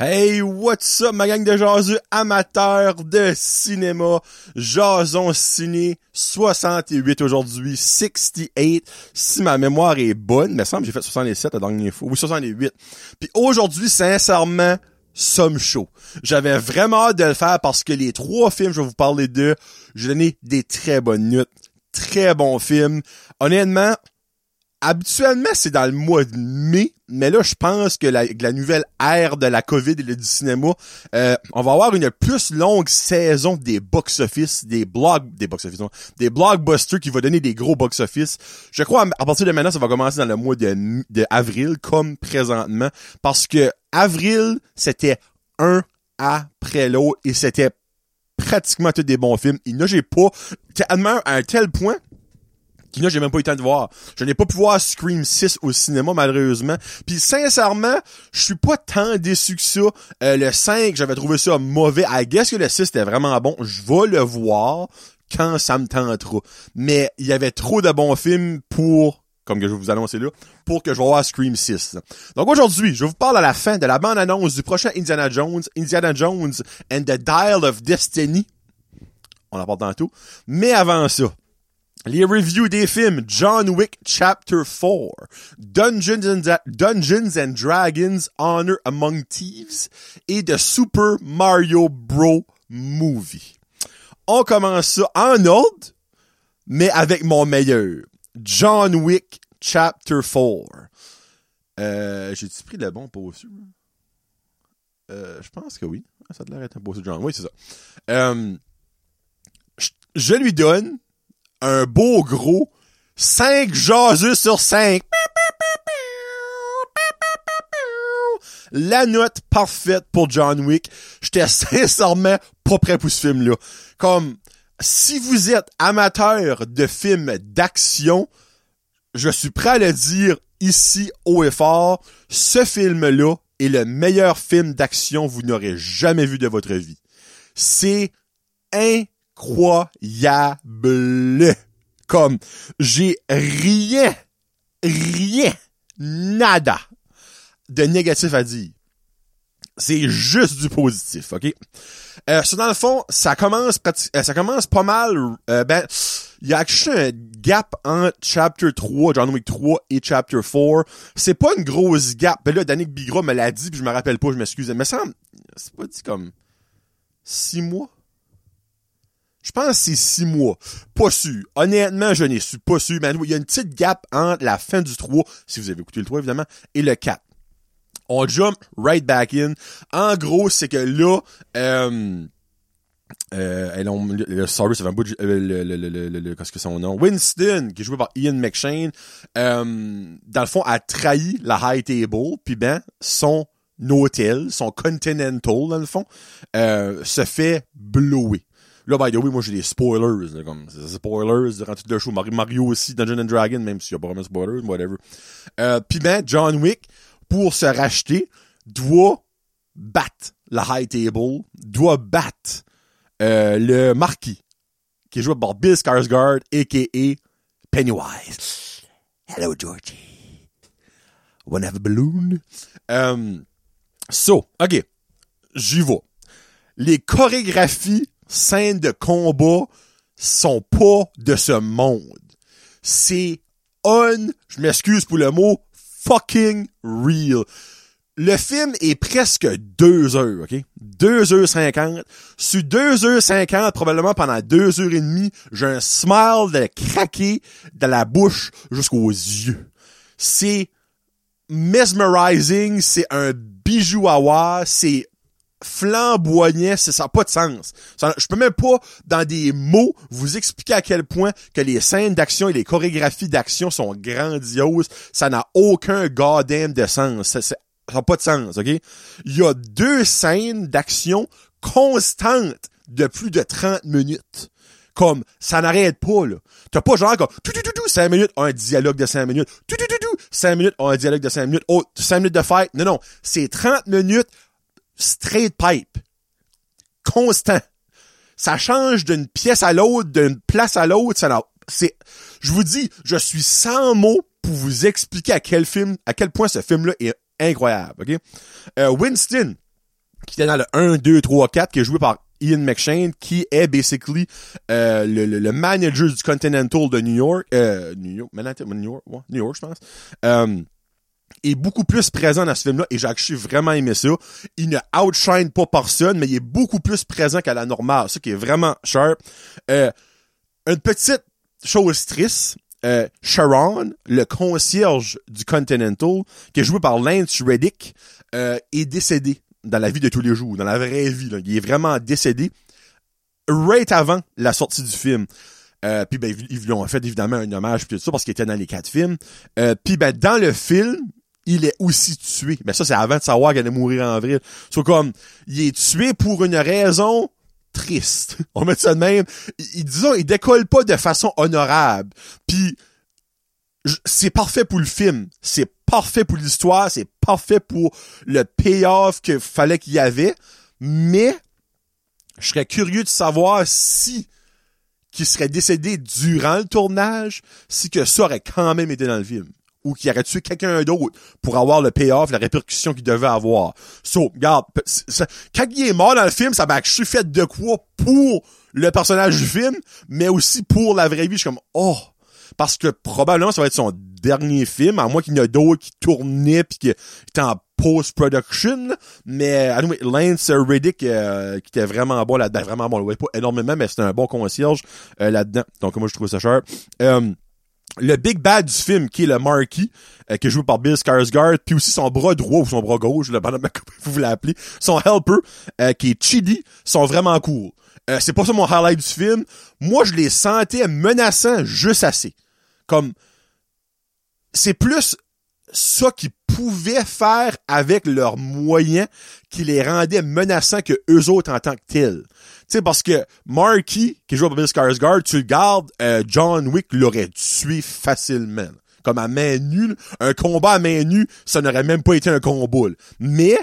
Hey, what's up, ma gang de jaseux amateurs de cinéma? Jason Ciné 68 aujourd'hui, 68. Si ma mémoire est bonne, mais semble que j'ai fait 67 la dernière fois. Oui, 68. Puis aujourd'hui, sincèrement, somme chaud. J'avais vraiment hâte de le faire parce que les trois films, je vais vous parler d'eux, j'ai donné des très bonnes notes. Très bons films. Honnêtement, habituellement, c'est dans le mois de mai, mais là, je pense que la, la nouvelle ère de la COVID et du cinéma, euh, on va avoir une plus longue saison des box-office, des blogs, des box-office, des blockbusters qui va donner des gros box-office. Je crois, à partir de maintenant, ça va commencer dans le mois de, de avril, comme présentement, parce que avril, c'était un après l'autre et c'était pratiquement tous des bons films. Et là, pas, tellement à un tel point là j'ai même pas eu le temps de voir. Je n'ai pas pu voir Scream 6 au cinéma malheureusement. Puis sincèrement, je suis pas tant déçu que ça. Euh, le 5, j'avais trouvé ça mauvais. I guess que le 6 était vraiment bon. Je vais le voir quand ça me tentera. Mais il y avait trop de bons films pour comme que je vais vous annoncer là, pour que je vais voir Scream 6. Donc aujourd'hui, je vous parle à la fin de la bande-annonce du prochain Indiana Jones, Indiana Jones and the Dial of Destiny. On en parle tantôt. Mais avant ça, les reviews des films John Wick Chapter 4, Dungeons and, Dragons Honor Among Thieves et The Super Mario Bros. Movie. On commence ça en ordre, mais avec mon meilleur. John Wick Chapter 4. Euh, J'ai-tu pris le bon poster? Euh, je pense que oui. Ça a l'air d'être un poster John. Oui, c'est ça. Euh, je lui donne un beau gros 5 jaseux sur 5. La note parfaite pour John Wick. J'étais sincèrement pas prêt pour ce film-là. Comme, si vous êtes amateur de films d'action, je suis prêt à le dire ici haut et fort, ce film-là est le meilleur film d'action que vous n'aurez jamais vu de votre vie. C'est incroyable incroyable. Comme, j'ai rien, rien, nada de négatif à dire. C'est juste du positif, ok? Euh, dans le fond, ça commence euh, ça commence pas mal, euh, ben, il y a un gap entre Chapter 3, John Wick 3 et Chapter 4. C'est pas une grosse gap. Ben là, Danick Bigra me l'a dit, puis je me rappelle pas, je m'excuse. Mais ça, c'est pas dit comme six mois? Je pense que c'est six mois. Pas sûr. Honnêtement, je n'ai su pas sûr. Mais il y a une petite gap entre la fin du 3, si vous avez écouté le 3 évidemment, et le 4. On jump right back in. En gros, c'est que là, euh, euh, le, sorry, ça fait un bout de, euh, le, le, le, le, qu'est-ce que son nom? Winston, qui est joué par Ian McShane, euh, dans le fond, a trahi la High Table, puis ben, son hôtel, son Continental, dans le fond, euh, se fait blower. Là, by the way, moi, j'ai des spoilers, là, comme, spoilers durant tout le show. Mario aussi, Dungeon and Dragon, même s'il y a pas vraiment spoilers, whatever. Euh, pis ben, John Wick, pour se racheter, doit battre la High Table, doit battre, euh, le Marquis, qui est joué par Bill Skarsgård, a.k.a. Pennywise. Hello, Georgie. Wanna have a balloon? Um, so, ok. J'y vais. Les chorégraphies scènes de combat sont pas de ce monde. C'est un, je m'excuse pour le mot, fucking real. Le film est presque deux heures, ok? Deux heures cinquante. Sur deux heures cinquante, probablement pendant deux heures et demie, j'ai un smile de craquer de la bouche jusqu'aux yeux. C'est mesmerizing, c'est un bijou à voir, c'est flamboyant, ça n'a pas de sens. je peux même pas, dans des mots, vous expliquer à quel point que les scènes d'action et les chorégraphies d'action sont grandioses. Ça n'a aucun goddamn de sens. Ça n'a pas de sens, OK? Il y a deux scènes d'action constantes de plus de 30 minutes. Comme, ça n'arrête pas, là. T'as pas genre comme, tout, tout, tout, tout, 5 minutes, un dialogue de 5 minutes, tout, tout, tout, tout, 5 minutes, un dialogue de 5 minutes, oh, 5 minutes de fight. Non, non. C'est 30 minutes straight pipe. Constant. Ça change d'une pièce à l'autre, d'une place à l'autre, c'est, je vous dis, je suis sans mots pour vous expliquer à quel film, à quel point ce film-là est incroyable, ok? Euh, Winston, qui était dans le 1, 2, 3, 4, qui est joué par Ian McShane, qui est basically euh, le, le, le, manager du Continental de New York, euh, New York, New York, New York, je pense. Euh, est beaucoup plus présent dans ce film-là et j'ai vraiment aimé ça. Il ne outshine pas personne, mais il est beaucoup plus présent qu'à la normale, ce qui est vraiment sharp. Euh, une petite chose triste, euh, Sharon, le concierge du Continental, qui est joué par Lance Reddick, euh, est décédé dans la vie de tous les jours, dans la vraie vie. Là. Il est vraiment décédé right avant la sortie du film. Euh, puis ben ils lui ont fait évidemment un hommage puis tout ça parce qu'il était dans les quatre films. Euh, puis ben dans le film, il est aussi tué. Mais ça c'est avant de savoir qu'il allait mourir en avril. C'est comme il est tué pour une raison triste. On met ça de même. Il, disons, il décolle pas de façon honorable. Puis c'est parfait pour le film. C'est parfait pour l'histoire. C'est parfait pour le payoff qu'il fallait qu'il y avait. Mais je serais curieux de savoir si qui serait décédé durant le tournage, si que ça aurait quand même été dans le film ou qu'il aurait tué quelqu'un d'autre pour avoir le payoff, la répercussion qu'il devait avoir. So, regarde, quand il est mort dans le film, ça m'a suis fait de quoi pour le personnage du film, mais aussi pour la vraie vie. Je suis comme, oh! Parce que probablement, ça va être son dernier film, à moins qu'il y en ait d'autres qui tournaient pis qui étaient en post-production. Mais, anyway, Lance Riddick, euh, qui était vraiment bon là-dedans, vraiment bon, pas énormément, mais c'était un bon concierge euh, là-dedans. Donc, moi, je trouve ça cher. Euh, le big bad du film, qui est le Marquis, euh, qui est joué par Bill Skarsgård, puis aussi son bras droit ou son bras gauche, le vous l'appelez, son helper, euh, qui est Chidi, sont vraiment cool. Euh, c'est pas ça mon highlight du film. Moi, je les sentais menaçants juste assez. Comme, c'est plus ça qu'ils pouvaient faire avec leurs moyens qui les rendaient menaçants que eux autres en tant que tels. Tu sais, parce que Marky, qui joue à Bill Skarsgård, tu le gardes, euh, John Wick l'aurait tué facilement. Comme à main nue. Un combat à main nue, ça n'aurait même pas été un combat. Mais,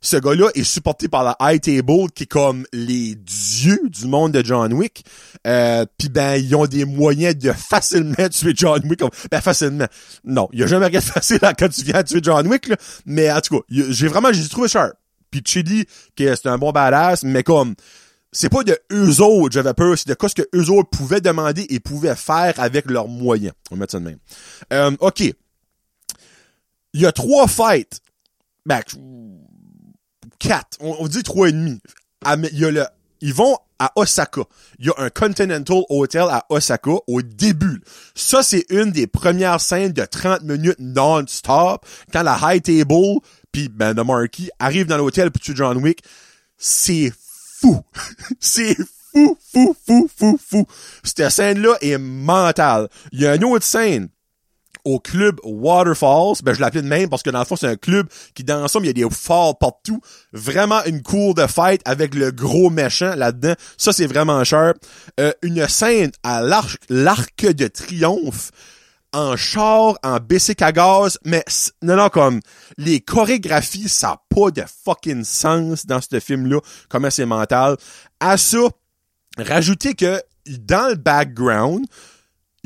ce gars-là est supporté par la High Table, qui est comme les dieux du monde de John Wick. Euh, Puis ben, ils ont des moyens de facilement tuer John Wick. ben, facilement. Non, il y a jamais rien de facile quand tu viens tuer John Wick, là. Mais en tout cas, j'ai vraiment, j'ai trouvé sharp. Puis Chidi, qui c'est un bon badass, mais comme c'est pas de eux autres, j'avais peur, c'est de quoi ce que eux autres pouvaient demander et pouvaient faire avec leurs moyens. On va mettre ça de même. Euh, OK. Il y a trois fights. Ben, quatre. On, dit trois et demi. Il y a le, ils vont à Osaka. Il y a un Continental Hotel à Osaka au début. Ça, c'est une des premières scènes de 30 minutes non-stop. Quand la High Table, puis ben, le Marquis arrive dans l'hôtel puis tu John Wick. C'est fou. c'est fou, fou, fou, fou, fou. Cette scène-là est mentale. Il y a une autre scène au club Waterfalls. Ben, je l'appelais de même parce que dans le fond, c'est un club qui, dans l'ensemble, il y a des falls partout. Vraiment une cour de fête avec le gros méchant là-dedans. Ça, c'est vraiment cher. Euh, une scène à l'arc, l'arc de triomphe en char, en bicycle à gaz, mais non, non, comme les chorégraphies, ça n'a pas de fucking sens dans ce film-là, comment c'est mental. À ça, rajoutez que dans le background,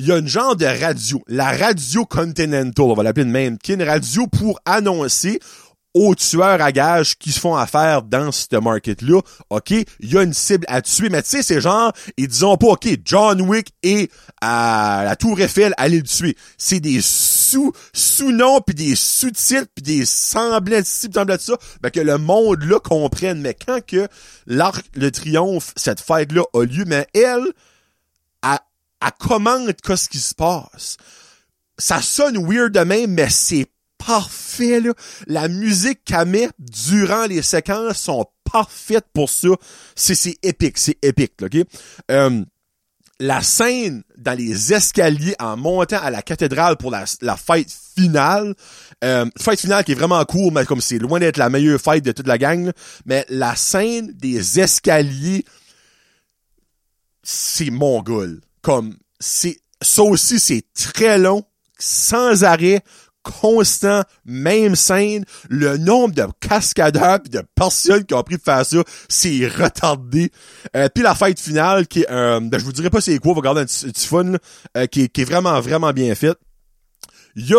il y a une genre de radio, la radio Continental, on va l'appeler de même, qui radio pour annoncer aux tueurs à gages qui se font affaire dans ce market-là, OK, il y a une cible à tuer, mais tu sais, c'est genre, ils disons pas, OK, John Wick est à la Tour Eiffel, allez le tuer. C'est des sous, sous-noms, puis des sous-titres, puis des semblants de ci, semblants de ça, ben que le monde-là comprenne. Mais quand que l'arc, le triomphe, cette fête-là a lieu, mais elle, elle, commande qu'est-ce qui se passe. Ça sonne weird de même, mais c'est parfait, là. La musique qu'elle met durant les séquences sont parfaites pour ça. C'est, épique, c'est épique, OK? Euh, la scène dans les escaliers en montant à la cathédrale pour la, la fête finale, euh, fête finale qui est vraiment cool, mais comme c'est loin d'être la meilleure fête de toute la gang, mais la scène des escaliers, c'est mongol. Comme, c'est, ça aussi, c'est très long, sans arrêt, constant, même scène, le nombre de cascadeurs pis de personnes qui ont pris de faire ça, c'est retardé. Euh, puis la fête finale, qui euh, ben, je vous dirai pas c'est quoi, vous regardez un petit, fun, euh, qui, est, vraiment, vraiment bien faite. Il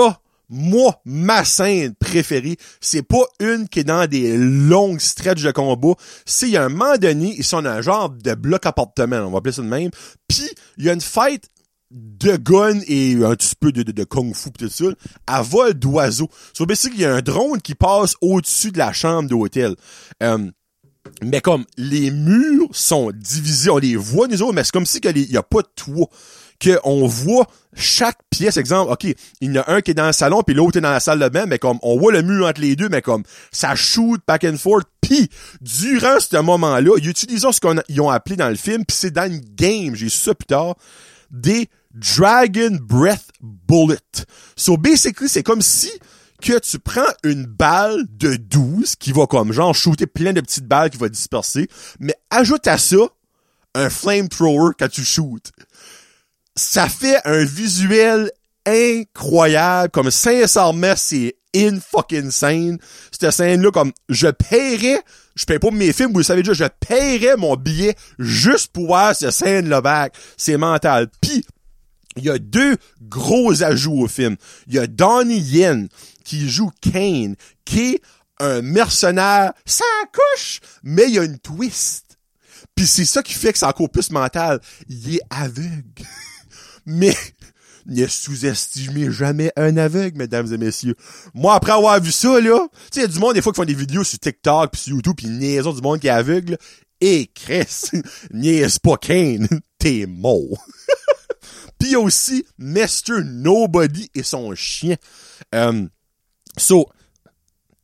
moi, ma scène préférée, c'est pas une qui est dans des longues stretches de combat. C'est, il y a un moment donné, ils sont un genre de bloc appartement, on va appeler ça de même. Puis, il y a une fight de gun et un petit peu de, de, de kung fu pis tout ça, à vol d'oiseau. So, basically, il y a un drone qui passe au-dessus de la chambre d'hôtel. Euh, mais comme les murs sont divisés, on les voit nous autres, mais c'est comme si il y a pas de toit. Qu'on voit chaque pièce, exemple, ok, il y en a un qui est dans le salon, puis l'autre est dans la salle de bain, mais comme on voit le mur entre les deux, mais comme ça shoot back and forth, puis durant ce moment-là, ils utilisent ce qu'ils ont appelé dans le film, puis c'est dans une game, j'ai ça plus tard, des Dragon Breath Bullet. So basically, c'est comme si que tu prends une balle de 12 qui va comme genre shooter plein de petites balles qui va disperser, mais ajoute à ça un flamethrower quand tu shootes. Ça fait un visuel incroyable, comme sincèrement, c'est in fucking scène. Cette scène-là, comme, je paierais, je paye pas mes films, vous le savez déjà, je paierais mon billet juste pour voir cette scène-là back. C'est mental. Puis, il y a deux gros ajouts au film. Il y a Donnie Yen qui joue Kane, qui est un mercenaire ça couche, mais il y a une twist. Puis c'est ça qui fait que c'est encore mental. Il est aveugle. mais ne sous-estimez jamais un aveugle, mesdames et messieurs. Moi, après avoir vu ça, là, tu sais, il y a du monde, des fois, qui font des vidéos sur TikTok, puis sur YouTube, puis niaisons du monde qui est aveugle. Et Chris, niaise pas Kane, t'es mort. puis aussi Mr. Nobody et son chien. Euh, so,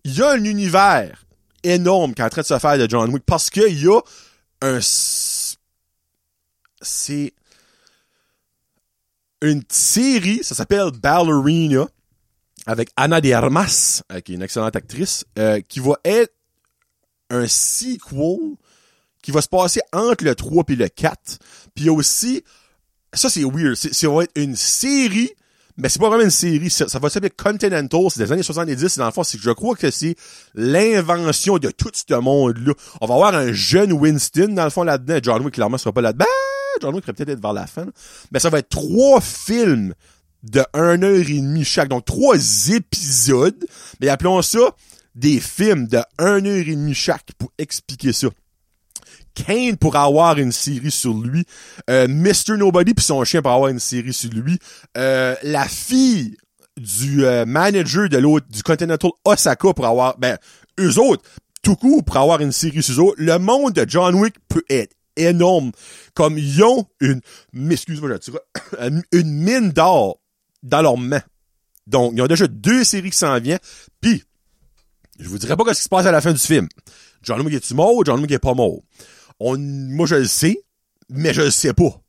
il y a un univers énorme qui est en train de se faire de John Wick parce qu'il y a un... C'est une série, ça s'appelle Ballerina, avec Anna de Armas, euh, qui est une excellente actrice, euh, qui va être un sequel qui va se passer entre le 3 et le 4. Puis aussi, ça c'est weird, ça va être une série, mais c'est pas vraiment une série, ça, va s'appeler Continental, c'est des années 70, et dans le fond, c'est que je crois que c'est l'invention de tout ce monde-là. On va avoir un jeune Winston, dans le fond, là-dedans. John Wick, clairement, sera pas là-dedans. John Wick pourrait peut-être être vers la fin. Mais ça va être trois films de 1 heure et demie chaque. Donc, trois épisodes. Mais appelons ça des films de 1 heure et demie chaque pour expliquer ça. Kane pour avoir une série sur lui, euh, Mr. Nobody puis son chien pour avoir une série sur lui, euh, la fille du euh, manager de l'autre du Continental Osaka pour avoir ben eux autres tout pour avoir une série sur eux autres. Le monde de John Wick peut être énorme. Comme ils ont une, excuse-moi, une mine d'or dans leurs mains. Donc, ils ont déjà deux séries qui s'en viennent. Puis, je vous dirais pas ce qui se passe à la fin du film. John Wick est-tu mort? John Wick est pas mort? On, moi, je le sais, mais je le sais pas.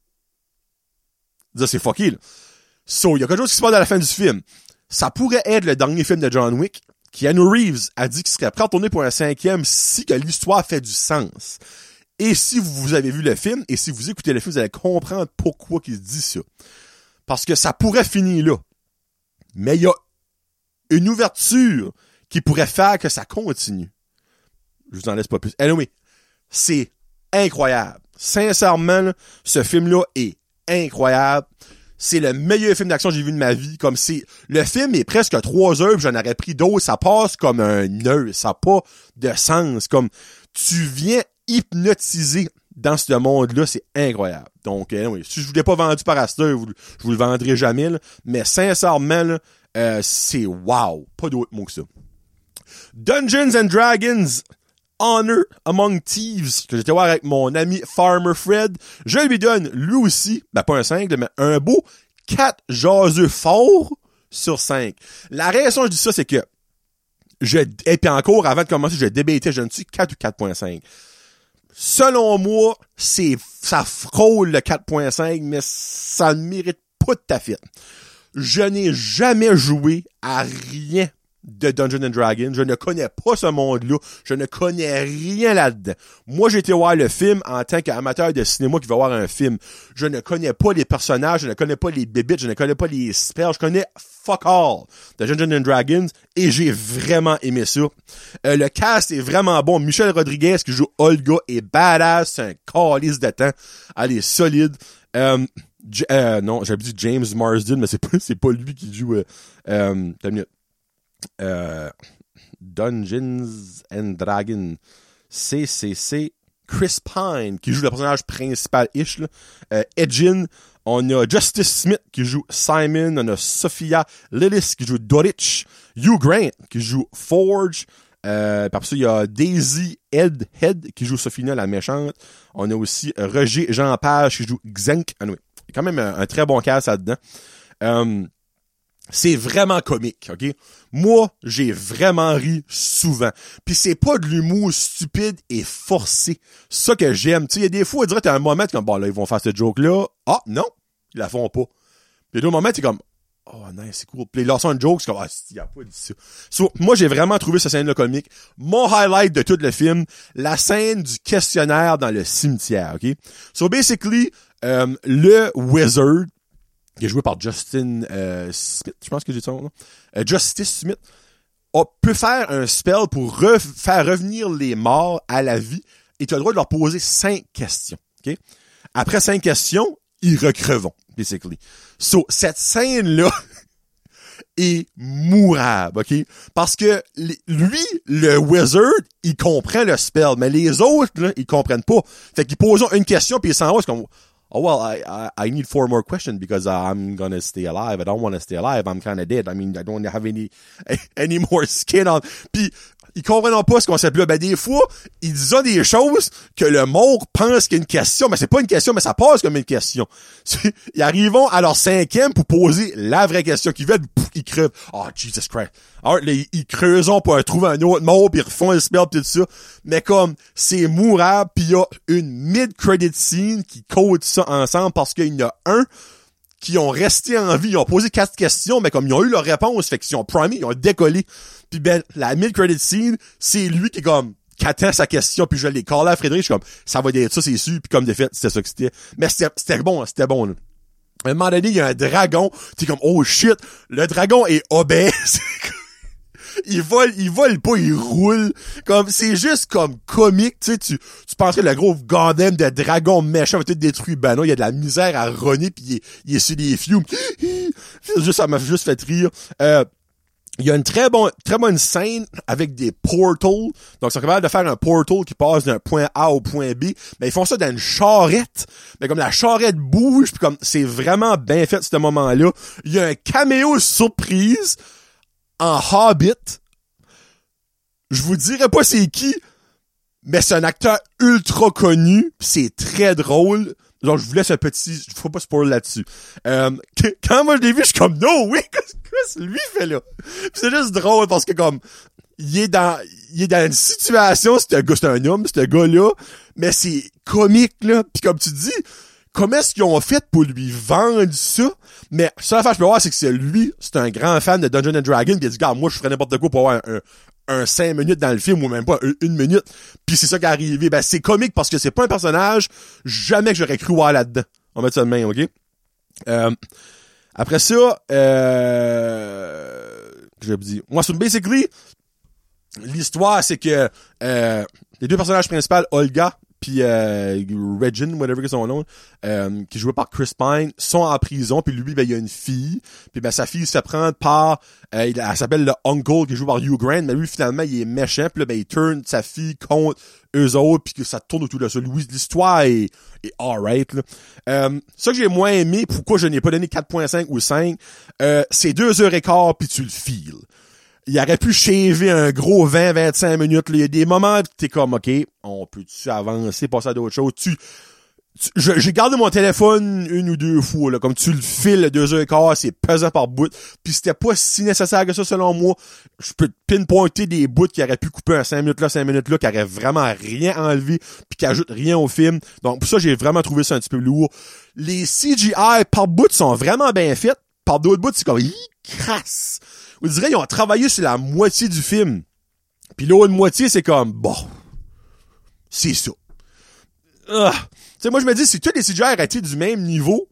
Ça, c'est fucky, là. So, il y a quelque chose qui se passe à la fin du film. Ça pourrait être le dernier film de John Wick. Keanu Reeves a dit qu'il serait prêt à tourner pour un cinquième si que l'histoire fait du sens. Et si vous avez vu le film, et si vous écoutez le film, vous allez comprendre pourquoi il dit ça. Parce que ça pourrait finir là. Mais il y a une ouverture qui pourrait faire que ça continue. Je vous en laisse pas plus. Anyway, c'est incroyable. Sincèrement, ce film-là est incroyable. C'est le meilleur film d'action que j'ai vu de ma vie. Comme c'est, le film est presque trois heures, j'en aurais pris d'autres. Ça passe comme un nœud. Ça n'a pas de sens. Comme, tu viens hypnotisé dans ce monde-là, c'est incroyable. Donc, euh, oui, si je vous l'ai pas vendu par Astor, je vous le vendrai jamais, mais sincèrement, euh, c'est wow. Pas d'autre mot que ça. Dungeons and Dragons Honor Among Thieves, que j'étais voir avec mon ami Farmer Fred. Je lui donne, lui aussi, ben pas un 5, mais un beau 4 jaseux forts sur 5. La raison je dis ça, c'est que je, et puis encore, avant de commencer, je débattais, je ne suis 4 ou 4.5 selon moi, c'est, ça frôle le 4.5, mais ça ne mérite pas de ta fête. Je n'ai jamais joué à rien de Dungeons and Dragons. Je ne connais pas ce monde-là. Je ne connais rien là-dedans. Moi, j'ai été voir le film en tant qu'amateur de cinéma qui va voir un film. Je ne connais pas les personnages, je ne connais pas les bébites, je ne connais pas les spells, je connais fuck all de Dungeons Dragons et j'ai vraiment aimé ça. Euh, le cast est vraiment bon. Michel Rodriguez qui joue Olga est badass, c'est un calice de temps. Elle est solide. Euh, euh, non, j'avais dit James Marsden, mais c'est pas, lui qui joue. Euh, euh, minute. Euh, Dungeons and Dragons. CCC. Chris Pine, qui joue le personnage principal-ish. là. Euh, Edgin. On a Justice Smith, qui joue Simon. On a Sophia Lillis, qui joue Dorich. Hugh Grant, qui joue Forge. Euh, après ça, il y a Daisy Head, Head qui joue Sophina, la méchante. On a aussi euh, Roger Jean Page qui joue Xenk. Anyway, quand même un, un très bon cast là-dedans. Euh, c'est vraiment comique, ok? Moi, j'ai vraiment ri souvent. Puis c'est pas de l'humour stupide et forcé. Ça que j'aime. Tu sais, il y a des fois, on dirait t'as un moment, comme, bon, là, ils vont faire ce joke-là. Ah, non, ils la font pas. Puis d'autres moments, t'es comme, oh, nice, c'est cool. Puis les Lawson Jokes, c'est comme, ah, il a pas dit ça. So, moi, j'ai vraiment trouvé cette scène-là comique. Mon highlight de tout le film, la scène du questionnaire dans le cimetière, ok? So, basically, euh, le wizard, qui est joué par Justin euh, Smith, je pense que j'ai dit son nom, euh, Justice Smith, a, peut faire un spell pour re- faire revenir les morts à la vie et tu as le droit de leur poser cinq questions. ok? Après cinq questions, ils recreveront, basically. So, cette scène-là est mourable, OK? Parce que lui, le wizard, il comprend le spell, mais les autres, là, ils comprennent pas. Fait qu'ils posent une question, puis ils s'en vont, c'est comme... Oh well, I, I I need four more questions because uh, I'm gonna stay alive. I don't want to stay alive. I'm kind of dead. I mean, I don't have any any more skin on. Ils comprennent pas ce concept-là. Ben des fois, ils disent des choses que le mort pense qu'il y a une question, mais c'est pas une question, mais ça passe comme une question. Ils arrivent à leur cinquième pour poser la vraie question qu'ils veulent. Pouf, ils crevent. Oh Jesus Christ. Alors là, ils, creusent pour trouver un autre mort, puis ils refont le spell pis tout ça. Mais comme c'est mourable, puis il y a une mid-credit scene qui code ça ensemble parce qu'il y en a un qui ont resté en vie, ils ont posé quatre questions, mais comme ils ont eu leur réponse, fait qu'ils ont primé, ils ont décollé. Puis ben, la mid-credit scene, c'est lui qui est comme, qui attend sa question, puis je l'ai callé à Frédéric, je suis comme, ça va être ça, c'est sûr, puis comme de fait, c'était ça que c'était. Mais c'était bon, c'était bon, là. À un moment donné, il y a un dragon, t'es comme, oh shit, le dragon est obèse. il vole, il vole pas, il roule. Comme, c'est juste comme comique, tu sais, tu, tu penserais que le gros goddamn de dragon méchant va tout détruire. Ben non, il y a de la misère à runner pis il est, il est sur des fumes. Juste, ça m'a juste fait rire. Euh, il y a une très bonne, très bonne scène avec des portals. Donc, c'est capable de faire un portal qui passe d'un point A au point B. Mais ils font ça dans une charrette. Mais comme la charrette bouge, puis comme c'est vraiment bien fait ce moment-là. Il y a un caméo surprise en Hobbit. Je vous dirai pas c'est qui, mais c'est un acteur ultra connu. C'est très drôle. Genre, je vous laisse un petit... Faut pas spoiler là-dessus. Euh, quand moi je l'ai vu, je suis comme, no, oui, qu'est-ce que lui fait là? C'est juste drôle parce que comme, il est dans, il est dans une situation, c'est un gars, c'est un homme, ce gars-là, mais c'est comique, là. Puis comme tu dis, comment est-ce qu'ils ont fait pour lui vendre ça? Mais ça, la je peux voir, c'est que c'est lui, c'est un grand fan de Dungeons and Dragons, pis il a dit, gars, moi, je ferais n'importe quoi pour avoir un, un, un 5 minutes dans le film, ou même pas une, minute. Puis c'est ça qui est arrivé. Ben, c'est comique parce que c'est pas un personnage, jamais que j'aurais cru voir là-dedans. On va mettre ça de main, ok? Euh, après ça, euh, je vous dis, moi, c'est basically, l'histoire, c'est que, euh, les deux personnages principaux, Olga, puis euh, Regin, whatever que son nom, euh, qui est joué par Chris Pine, sont en prison, puis lui, ben, il a une fille, puis ben, sa fille se prend par, euh, elle s'appelle le Uncle, qui est joué par Hugh Grant, mais lui, finalement, il est méchant, puis ben, il turn sa fille contre eux autres, puis que ça tourne autour de ça. L'histoire est, est alright, là. Euh, ça que j'ai moins aimé, pourquoi je n'ai pas donné 4.5 ou 5, euh, c'est deux heures et quart, puis tu le files il aurait pu shaver un gros 20-25 minutes. Il y a des moments où t'es comme, OK, on peut-tu avancer, passer à d'autres choses? Tu, tu- j'ai gardé mon téléphone une ou deux fois, là. Comme tu le files, le deux heures et quart, c'est pesant par bout. Puis c'était pas si nécessaire que ça, selon moi. Je peux te pinpointer des bouts qui auraient pu couper un 5 minutes là, 5 minutes là, qui auraient vraiment rien enlevé, puis qui ajoutent rien au film. Donc, pour ça, j'ai vraiment trouvé ça un petit peu lourd. Les CGI par bout sont vraiment bien faits. Par d'autres bouts, c'est comme, crasse. On dirait qu'ils ont travaillé sur la moitié du film. Puis l'autre moitié, c'est comme, bon, c'est ça. Ah. Tu sais, moi, je me dis, si tous les CGI auraient du même niveau,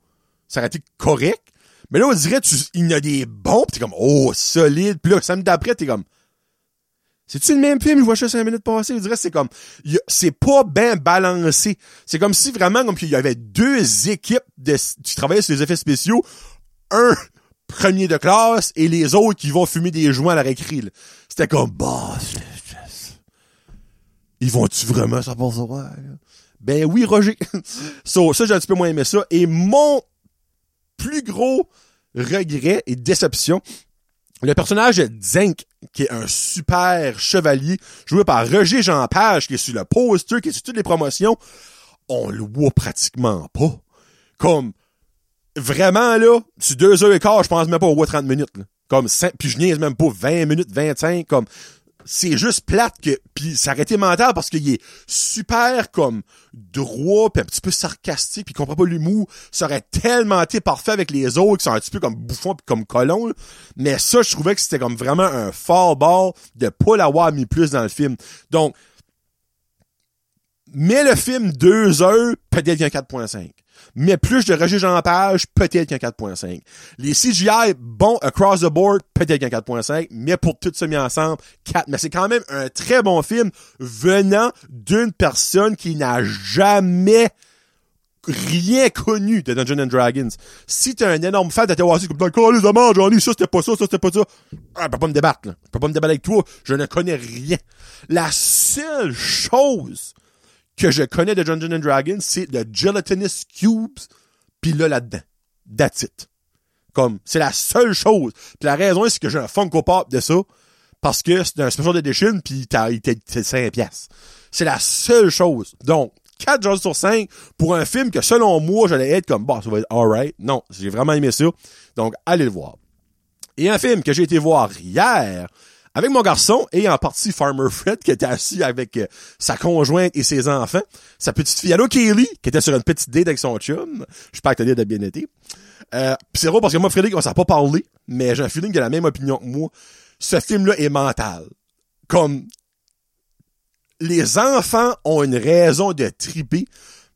ça aurait été correct. Mais là, on dirait, tu, il y a des bons, pis t'es comme, oh, solide. Puis là, samedi d'après, t'es comme, C'est-tu le même film? Je vois juste 5 minutes passer. Dirais que c'est comme, c'est pas bien balancé. C'est comme si vraiment, comme qu'il y avait deux équipes de, qui travaillaient sur les effets spéciaux. Un premier de classe et les autres qui vont fumer des joints à la récré. C'était comme, bah, ils vont-tu vraiment ça pour ça? Ben oui, Roger. so, ça, j'ai un petit peu moins aimé ça. Et mon plus gros regret et déception, le personnage de Zenk, qui est un super chevalier, joué par Roger Jean Page, qui est sur le poster, qui est sur toutes les promotions, on le voit pratiquement pas. Comme, vraiment, là, sur deux heures et quart, je pense même pas au voit 30 minutes, là. Comme, puis je niaise même pas 20 minutes, 25, comme, c'est juste plate que, puis été mental parce qu'il est super, comme, droit, puis un petit peu sarcastique, puis il comprend pas l'humour. Ça aurait tellement été parfait avec les autres qui sont un petit peu comme bouffons puis comme colons, là. Mais ça, je trouvais que c'était comme vraiment un fort ball de pas l'avoir mis plus dans le film. Donc, mais le film deux heures, peut-être qu'un 4.5. Mais plus de Roger Jean Page, peut-être qu'un 4.5. Les CGI, bon, across the board, peut-être qu'un 4.5. Mais pour tout ça mis ensemble, 4. Mais c'est quand même un très bon film venant d'une personne qui n'a jamais rien connu de Dungeons and Dragons. Si t'es un énorme fan TWC, comme dans les amants, j'en ai ça, c'était pas ça, ça, c'était pas ça. Ah, je peux pas me débattre, là. Je peux pas me débattre avec toi. Je ne connais rien. La seule chose que je connais de Dungeons and Dragons, c'est le Gelatinous Cubes, pis là, là-dedans. That's it. Comme, c'est la seule chose. Puis la raison, c'est que j'ai un Funko Pop de ça, parce que c'est un special edition, t'as, il était 5 piastres. C'est la seule chose. Donc, 4 jours sur 5 pour un film que selon moi, j'allais être comme, bah, ça va être alright. Non, j'ai vraiment aimé ça. Donc, allez le voir. Et un film que j'ai été voir hier avec mon garçon et en partie Farmer Fred qui était assis avec euh, sa conjointe et ses enfants, sa petite fille Allo Kaylee qui était sur une petite date avec son chum. J'espère que ta date a bien été. Euh, c'est drôle parce que moi Frédéric on s'en pas parlé, mais j'ai un feeling qu'il a la même opinion que moi. Ce film-là est mental. Comme les enfants ont une raison de triper,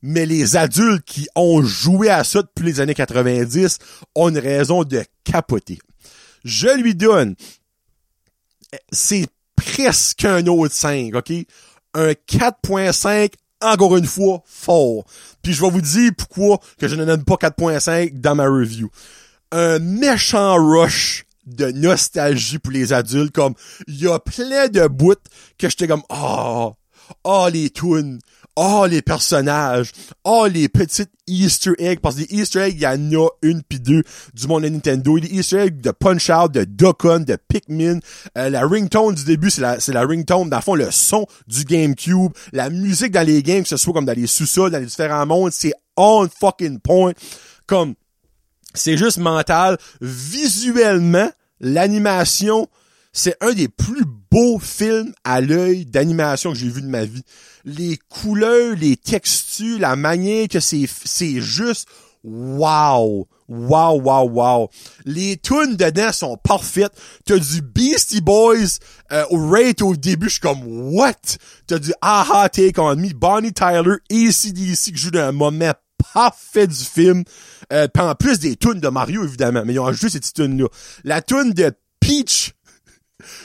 mais les adultes qui ont joué à ça depuis les années 90 ont une raison de capoter. Je lui donne, c'est presque un autre 5, ok? Un 4.5, encore une fois, fort. Puis je vais vous dire pourquoi que je ne donne pas 4.5 dans ma review. Un méchant rush de nostalgie pour les adultes, comme, il y a plein de bouts que j'étais comme, oh, oh, les tunes, oh, les personnages, oh, les petites Easter eggs, parce que les Easter eggs, il y en a une pis deux du monde de Nintendo. Des Easter eggs de Punch-Out, de Dokkan, de Pikmin. Euh, la ringtone du début, c'est la, c'est la ringtone, dans le fond, le son du GameCube. La musique dans les games, que ce soit comme dans les sous-sols, dans les différents mondes, c'est on fucking point. Comme, c'est juste mental. Visuellement, l'animation, c'est un des plus beaux films à l'œil d'animation que j'ai vu de ma vie. Les couleurs, les textures, la manière que c'est, c'est juste wow. Wow, wow, wow. Les tunes dedans sont parfaites. T'as du Beastie Boys euh, au rate au début, je suis comme what? T'as du Aha Take On Me, Bonnie Tyler, ACDC qui joue d'un moment parfait du film. Euh, en plus des tunes de Mario, évidemment. Mais ils ont ajouté ces petites tunes-là. La tune de Peach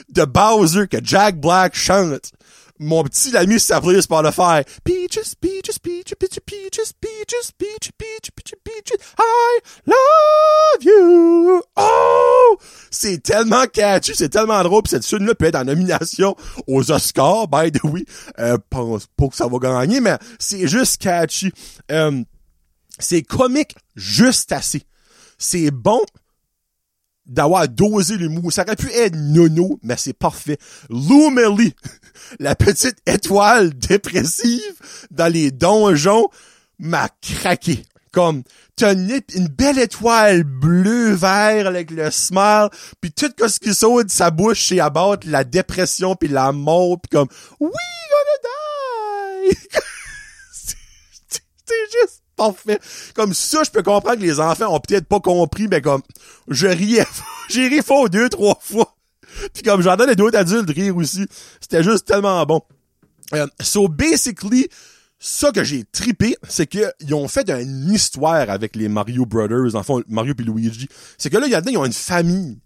de Bowser que Jack Black chante. Mon petit l'ami s'appelait par le faire. Peaches, peaches, peaches, peaches, peaches, peaches, peaches, peaches, peaches, peaches, I love you. Oh! C'est tellement catchy, c'est tellement drôle, pis cette tune-là peut être en nomination aux Oscars, by the way. Euh, pas que ça va gagner, mais c'est juste catchy. Euh, c'est comique juste assez. C'est bon d'avoir dosé l'humour. Ça aurait pu être nono, mais c'est parfait. Lou la petite étoile dépressive dans les donjons, m'a craqué. Comme, t'as une, belle étoile bleu-vert avec le smile, puis tout ce qui saute de sa bouche, c'est abattre la dépression puis la mort, puis comme, we gonna die! c'est juste parfait. Comme ça, je peux comprendre que les enfants ont peut-être pas compris, mais comme, je riais, j'ai ri fort deux, trois fois. Puis comme j'entends les autres adultes rire aussi. C'était juste tellement bon. Euh, so basically, ça que j'ai tripé, c'est que ils ont fait une histoire avec les Mario Brothers, en fond, Mario et Luigi. C'est que là, il y a ils ont une famille.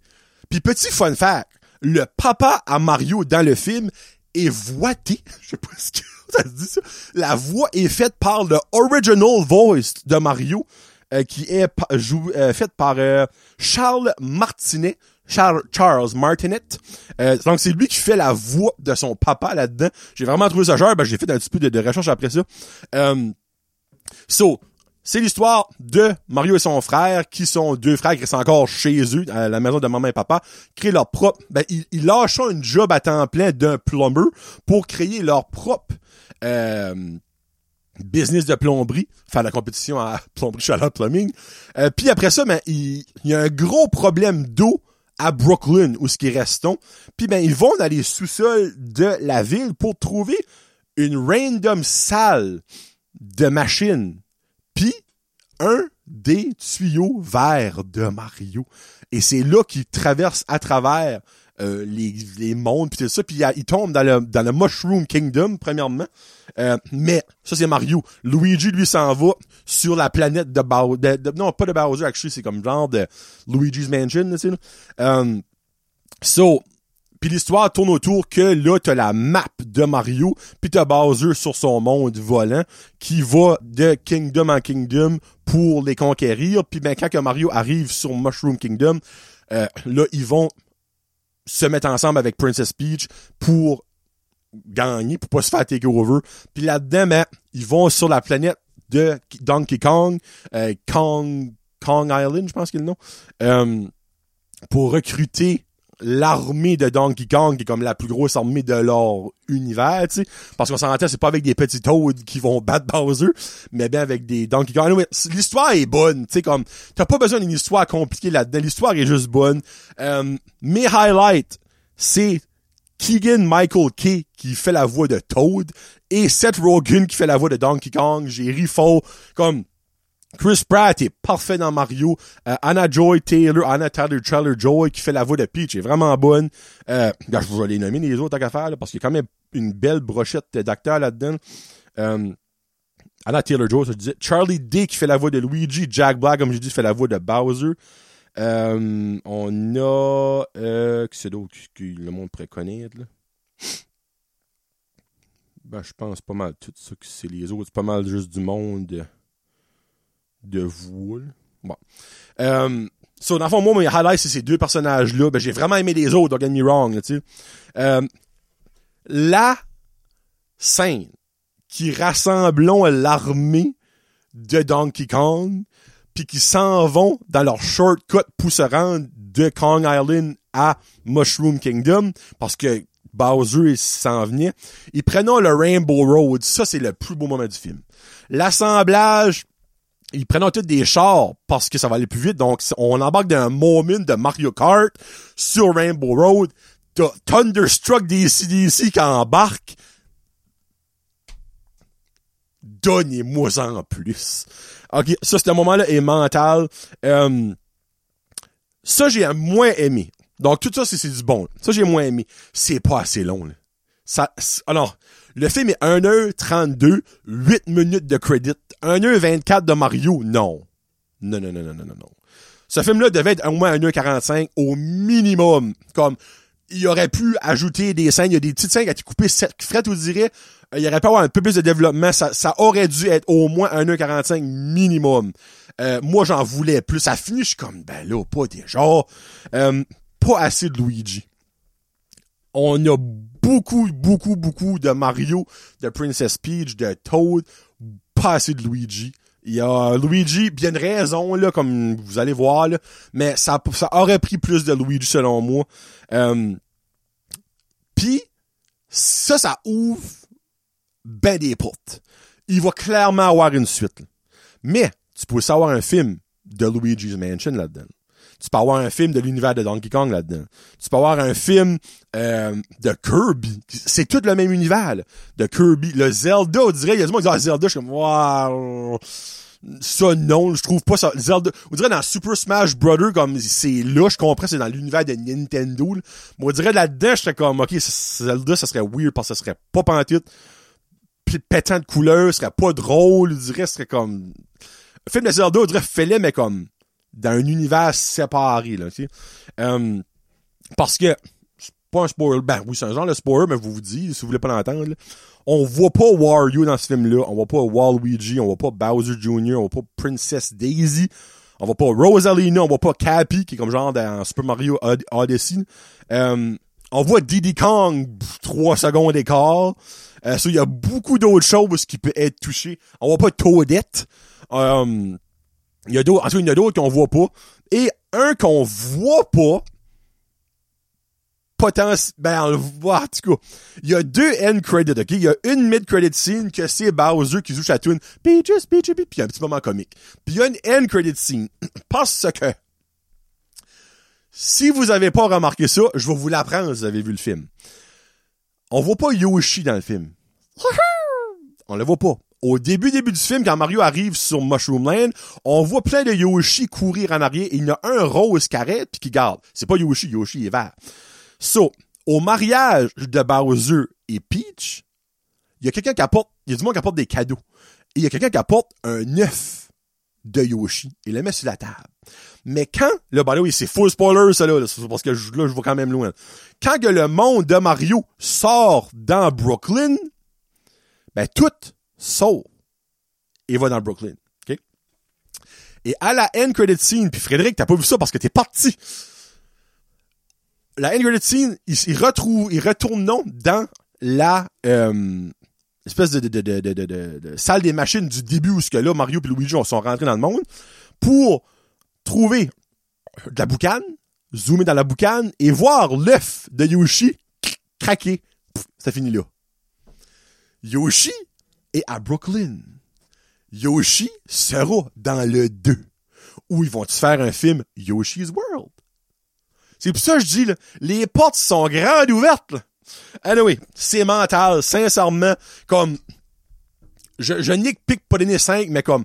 Puis petit fun fact, le papa à Mario dans le film est voité. Je sais pas ce que La voix est faite par le original voice de Mario, euh, qui est jou, euh, faite par euh, Charles Martinet. Charles, Martinet. donc c'est lui qui fait la voix de son papa là-dedans. J'ai vraiment trouvé ça genre, ben, j'ai fait un petit peu de, de recherche après ça. so, c'est l'histoire de Mario et son frère, qui sont deux frères qui restent encore chez eux, à la maison de maman et papa, créent leur propre, ben, ils, lâchent une job à temps plein d'un plumber pour créer leur propre, euh, business de plomberie, faire la compétition à plomberie chaleur plumbing. Euh, puis après ça, ben, il, y a un gros problème d'eau à Brooklyn, où ce qui restons. Puis ben, ils vont dans les sous-sols de la ville pour trouver une random salle de machines puis un des tuyaux verts de Mario. Et c'est là qu'il traverse à travers euh, les, les mondes puis tout ça, puis il, tombe dans le dans le Mushroom Kingdom premièrement. Euh, mais ça c'est Mario. Luigi lui s'en va sur la planète de Bowser. non, pas de Bowser, actually, c'est comme genre de Luigi's Mansion, tu sais. Euh, so, puis l'histoire tourne autour que là, t'as la map de Mario, puis t'as Bowser sur son monde volant qui va de Kingdom en Kingdom pour les conquérir. Puis ben, quand que Mario arrive sur Mushroom Kingdom, euh, là, ils vont se mettre ensemble avec Princess Peach pour gagner, pour pas se faire take over. Puis là-dedans, ben, ils vont sur la planète de Donkey Kong, euh, Kong, Kong Island, je pense qu'il est le nom, euh, pour recruter l'armée de Donkey Kong qui est comme la plus grosse armée de leur univers, tu sais. Parce qu'on s'entend, c'est pas avec des petits toads qui vont battre Bowser, mais bien avec des Donkey Kong. l'histoire est bonne, tu sais, comme, t'as pas besoin d'une histoire compliquée là-dedans. L'histoire est juste bonne. Euh, mes highlights, c'est Keegan Michael Key qui fait la voix de Toad et Seth Rogen qui fait la voix de Donkey Kong. J'ai ri. Comme, Chris Pratt est parfait dans Mario. Euh, Anna Joy Taylor, Anna Taylor Trailer Joy qui fait la voix de Peach est vraiment bonne. Euh, je vais les nommer les autres à faire parce qu'il y a quand même une belle brochette d'acteurs là-dedans. Euh, Anna Taylor Joy, ça disais. Charlie Day qui fait la voix de Luigi. Jack Black, comme j'ai dit, fait la voix de Bowser. On a euh, qui c'est d'autre que le monde pourrait connaître? Ben, je pense pas mal tout ça que c'est les autres. C'est pas mal juste du monde de vous. Bon. Euh, so, dans le fond, moi, mes highlights, c'est ces deux personnages-là. Ben, j'ai vraiment aimé les autres, don't get me wrong, sais. Euh, la scène qui rassemblons l'armée de Donkey Kong, puis qui s'en vont dans leur shortcut pour se rendre de Kong Island à Mushroom Kingdom, parce que Bowser s'en venait. Ils prennent le Rainbow Road. Ça, c'est le plus beau moment du film. L'assemblage ils prennent tous des chars parce que ça va aller plus vite. Donc, on embarque d'un moment de Mario Kart sur Rainbow Road. T'as Thunderstruck des CDC qui embarque. Donnez-moi en plus. Ok, ça, un moment-là est mental. Euh, ça, j'ai moins aimé. Donc, tout ça, c'est du bon. Ça, j'ai moins aimé. C'est pas assez long. Là. Ça, alors, le film est 1h32, 8 minutes de credit. 1h24 de Mario, non. Non, non, non, non, non, non, non. Ce film-là devait être au moins 1h45 au minimum. Comme, il aurait pu ajouter des scènes, il y a des petites scènes qui ont été coupées fret, vous dirait. Il aurait pu avoir un peu plus de développement. Ça, ça aurait dû être au moins 1h45 minimum. Euh, moi, j'en voulais plus. Ça finit, je suis comme, ben là, pas déjà. Euh, pas assez de Luigi. On a beaucoup, beaucoup, beaucoup de Mario, de Princess Peach, de Toad, pas assez de Luigi. Il y a Luigi, bien raison, là, comme vous allez voir, là, mais ça, ça aurait pris plus de Luigi selon moi. Euh, Puis, ça, ça ouvre ben des portes. Il va clairement avoir une suite. Mais, tu peux savoir un film de Luigi's Mansion là-dedans. Tu peux avoir un film de l'univers de Donkey Kong là-dedans. Tu peux avoir un film euh, de Kirby. C'est tout le même univers là, de Kirby. Le Zelda, on dirait, il y a du monde qui dit ah, Zelda, je suis comme wow. Ça non, je trouve pas ça. Zelda, on dirait dans Super Smash Brother comme c'est là, je comprends, c'est dans l'univers de Nintendo. Là. Mais on dirait là-dedans, j'étais comme ok, Zelda, ça serait weird parce que ça serait pas pantoute pétant de couleurs, ce serait pas drôle, je dirais, ce serait comme... Un film de Zelda, on dirait, fais mais comme dans un univers séparé, là. Euh, parce que, pas un spoiler, ben oui, c'est un genre de spoiler, mais vous vous dites, si vous voulez pas l'entendre, on voit pas Wario dans ce film-là, on voit pas Waluigi, on voit pas Bowser Jr., on voit pas Princess Daisy, on voit pas Rosalina, on voit pas Cappy, qui est comme genre dans Super Mario Od- Odyssey. Euh, on voit Diddy Kong, trois secondes d'écart. Euh, ça, il y a beaucoup d'autres choses qui peuvent être touchées. On voit pas Toadette. Euh, il y a d'autres, en tout cas, il y en a d'autres qu'on voit pas. Et un qu'on voit pas, potentiel, ben, on le voit, en tout cas. Il y a deux end credits, ok? Il y a une mid-credit scene que c'est Bowser qui joue sa tune Peaches, Peaches, puis il y a un petit moment comique. Puis il y a une end credit scene. Parce que, si vous avez pas remarqué ça, je vais vous l'apprendre si vous avez vu le film. On voit pas Yoshi dans le film. On le voit pas. Au début, début du film, quand Mario arrive sur Mushroom Land, on voit plein de Yoshi courir en arrière et il y a un rose qui arrête puis qui garde. C'est pas Yoshi, Yoshi est vert. So, au mariage de Bowser et Peach, il y a quelqu'un qui apporte, il y a du monde qui apporte des cadeaux. Et il y a quelqu'un qui apporte un œuf de Yoshi et le met sur la table. Mais quand, là, ben là, oui, c'est full spoiler, ça, là, parce que là, je vais quand même loin. Quand que le monde de Mario sort dans Brooklyn, ben, tout sort et va dans Brooklyn. OK? Et à la end credit scene, puis Frédéric, t'as pas vu ça parce que t'es parti. La end credit scene, il, il retourne non dans la euh, espèce de, salle des machines du début où ce que là Mario et Luigi sont rentrés dans le monde pour trouver de la boucane, zoomer dans la boucane et voir l'œuf de Yoshi craquer. Ça finit là. Yoshi est à Brooklyn. Yoshi sera dans le 2. Où ils vont te faire un film Yoshi's World? C'est pour ça que je dis, là, les portes sont grandes ouvertes. Là. Anyway, c'est mental, sincèrement, comme, je, je nique pique pas donner 5, mais comme,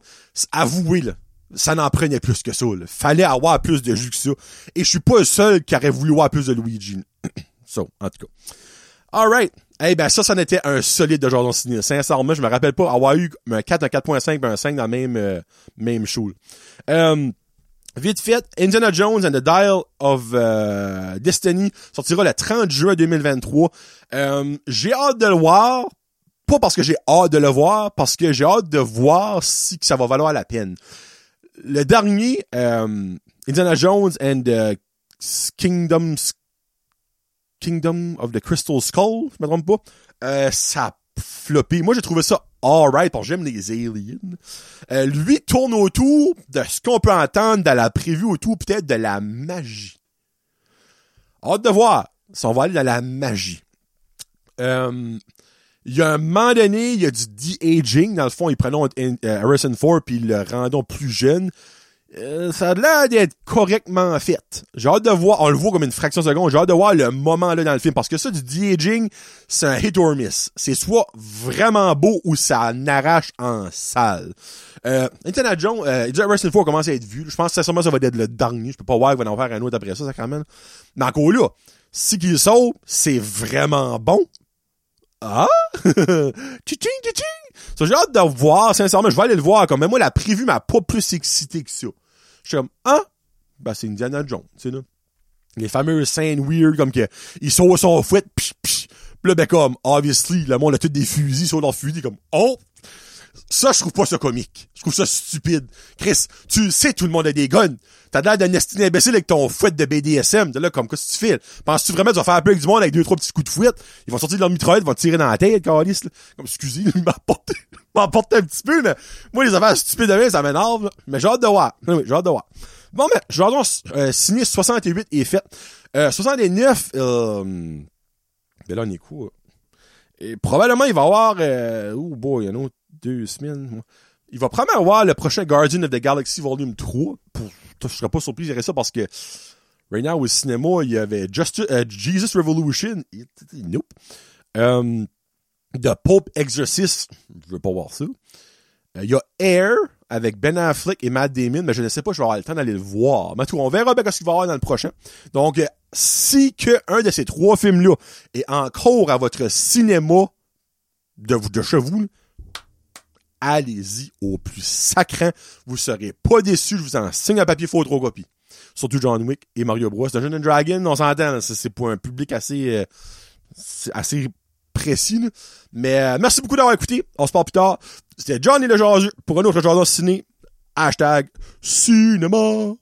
avouez, là, ça n'en prenait plus que ça, là. Fallait avoir plus de jus que ça. Et je suis pas le seul qui aurait voulu avoir plus de Luigi. so, en tout cas. Alright. Eh ben, ça, ça en était un solide de Jordan Ciné. Sincèrement, je me rappelle pas avoir eu un 4, un 4.5 ben un 5 dans le même, euh, même show. Euh, Vite fait, Indiana Jones and the Dial of euh, Destiny sortira le 30 juin 2023. Euh, j'ai hâte de le voir, pas parce que j'ai hâte de le voir, parce que j'ai hâte de voir si que ça va valoir la peine. Le dernier, Indiana Jones and the Kingdom Kingdom of the Crystal Skull, je me trompe pas, euh, ça a floppé. Moi, j'ai trouvé ça alright, parce que j'aime les aliens. Euh, lui tourne autour de ce qu'on peut entendre dans la prévue autour peut-être de la magie. Hâte de voir si on va aller dans la magie. Euh, il y a un moment donné, il y a du de-aging. Dans le fond, ils prennent Harrison Ford puis ils le rendent plus jeune. Euh, ça a l'air d'être correctement fait. J'ai hâte de voir, on le voit comme une fraction de seconde, j'ai hâte de voir le moment là dans le film, parce que ça, du de-aging, c'est un hit or miss. C'est soit vraiment beau ou ça n'arrache en salle. Euh, Indiana Jones, euh, Harrison Ford commence à être vu. Je pense que sincèrement, ça va être le dernier. Je peux pas voir qu'il va en faire un autre après ça, ça quand même. Mais encore là, si qu'il saute, c'est vraiment bon. Ah! Tching, j'ai hâte de voir, sincèrement, je vais aller le voir. Comme, mais moi, la prévue m'a pas plus excité que ça. Je suis comme, ah! Ben, c'est Indiana Jones, tu sais, là. Les fameuses scènes weird, comme que, ils sont son fouet, pis, pis. Pis là, ben, comme, obviously, le monde a tous des fusils sur leurs fusils, comme, oh! Ça, je trouve pas ça comique. Je trouve ça stupide. Chris, tu sais, tout le monde a des guns. T'as l'air d'un estime imbécile avec ton fouet de BDSM. T'es là, comme, qu'est-ce que tu fais? Penses-tu vraiment que tu vas faire un peu avec du monde avec deux, trois petits coups de fouet? Ils vont sortir de leur mitraillette, ils vont tirer dans la tête, Carlis, là. Comme, excusez, il m'apporte, m'apporte un petit peu, mais moi, les affaires stupides de même, ça m'énerve. Mais j'ai hâte de voir. Oui, j'ai hâte de voir. Bon, mais, Jordan, euh, signé 68 est fait. Euh, 69, euh, ben là, on est quoi? Et probablement, il va y avoir, euh, oh boy, il y en a deux semaines. Il va probablement avoir le prochain Guardian of the Galaxy Volume 3. Pour, je serais pas surpris dire ça parce que right now au cinéma, il y avait Just, euh, Jesus Revolution. Nope. Euh, The Pope Exorcist. Je veux pas voir ça. Euh, Il y a Air avec Ben Affleck et Matt Damon, mais je ne sais pas, je vais avoir le temps d'aller le voir. Mais tout, on verra bien ce qu'il va y avoir dans le prochain. Donc, si que un de ces trois films-là est encore à votre cinéma de, de chez vous, allez-y au plus sacrant. Vous serez pas déçus. Je vous en signe un papier photocopie. surtout John Wick et Mario Bros. Dungeons and Dragon, on s'entend, c'est pour un public assez, euh, assez précis. Mais euh, merci beaucoup d'avoir écouté. On se parle plus tard. C'était Johnny le Jazu pour un autre Jason ciné. Hashtag cinéma.